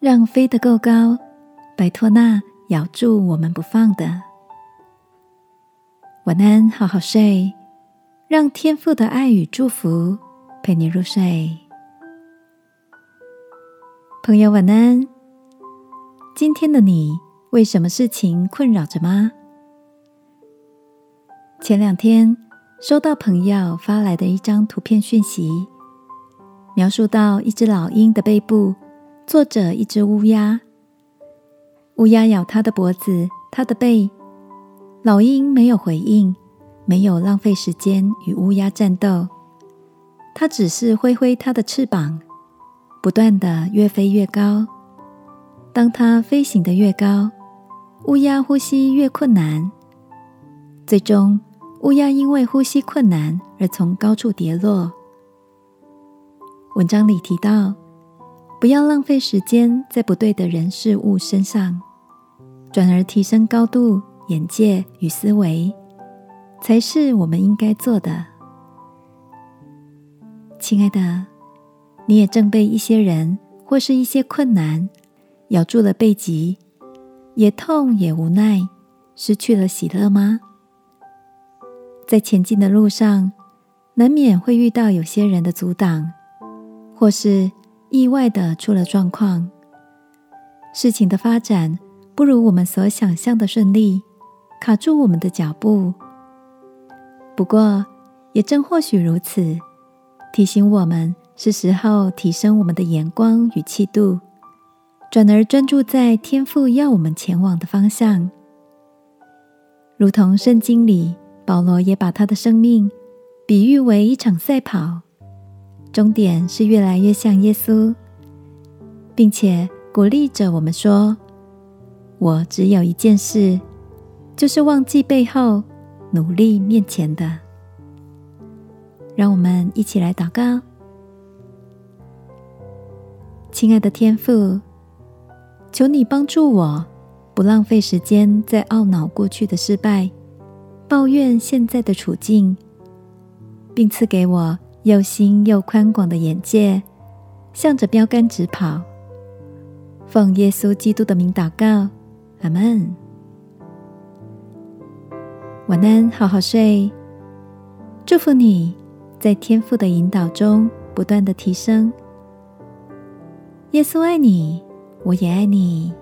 让飞得够高，摆脱那咬住我们不放的。晚安，好好睡，让天父的爱与祝福陪你入睡。朋友，晚安。今天的你为什么事情困扰着吗？前两天收到朋友发来的一张图片讯息，描述到一只老鹰的背部。坐着一只乌鸦，乌鸦咬它的脖子、它的背，老鹰没有回应，没有浪费时间与乌鸦战斗，它只是挥挥它的翅膀，不断的越飞越高。当它飞行的越高，乌鸦呼吸越困难，最终乌鸦因为呼吸困难而从高处跌落。文章里提到。不要浪费时间在不对的人事物身上，转而提升高度、眼界与思维，才是我们应该做的。亲爱的，你也正被一些人或是一些困难咬住了背脊，也痛也无奈，失去了喜乐吗？在前进的路上，难免会遇到有些人的阻挡，或是。意外的出了状况，事情的发展不如我们所想象的顺利，卡住我们的脚步。不过，也正或许如此，提醒我们是时候提升我们的眼光与气度，转而专注在天赋要我们前往的方向。如同圣经里保罗也把他的生命比喻为一场赛跑。终点是越来越像耶稣，并且鼓励着我们说：“我只有一件事，就是忘记背后，努力面前的。”让我们一起来祷告，亲爱的天父，求你帮助我，不浪费时间在懊恼过去的失败，抱怨现在的处境，并赐给我。又新又宽广的眼界，向着标杆直跑。奉耶稣基督的名祷告，阿门。晚安，好好睡。祝福你在天父的引导中不断的提升。耶稣爱你，我也爱你。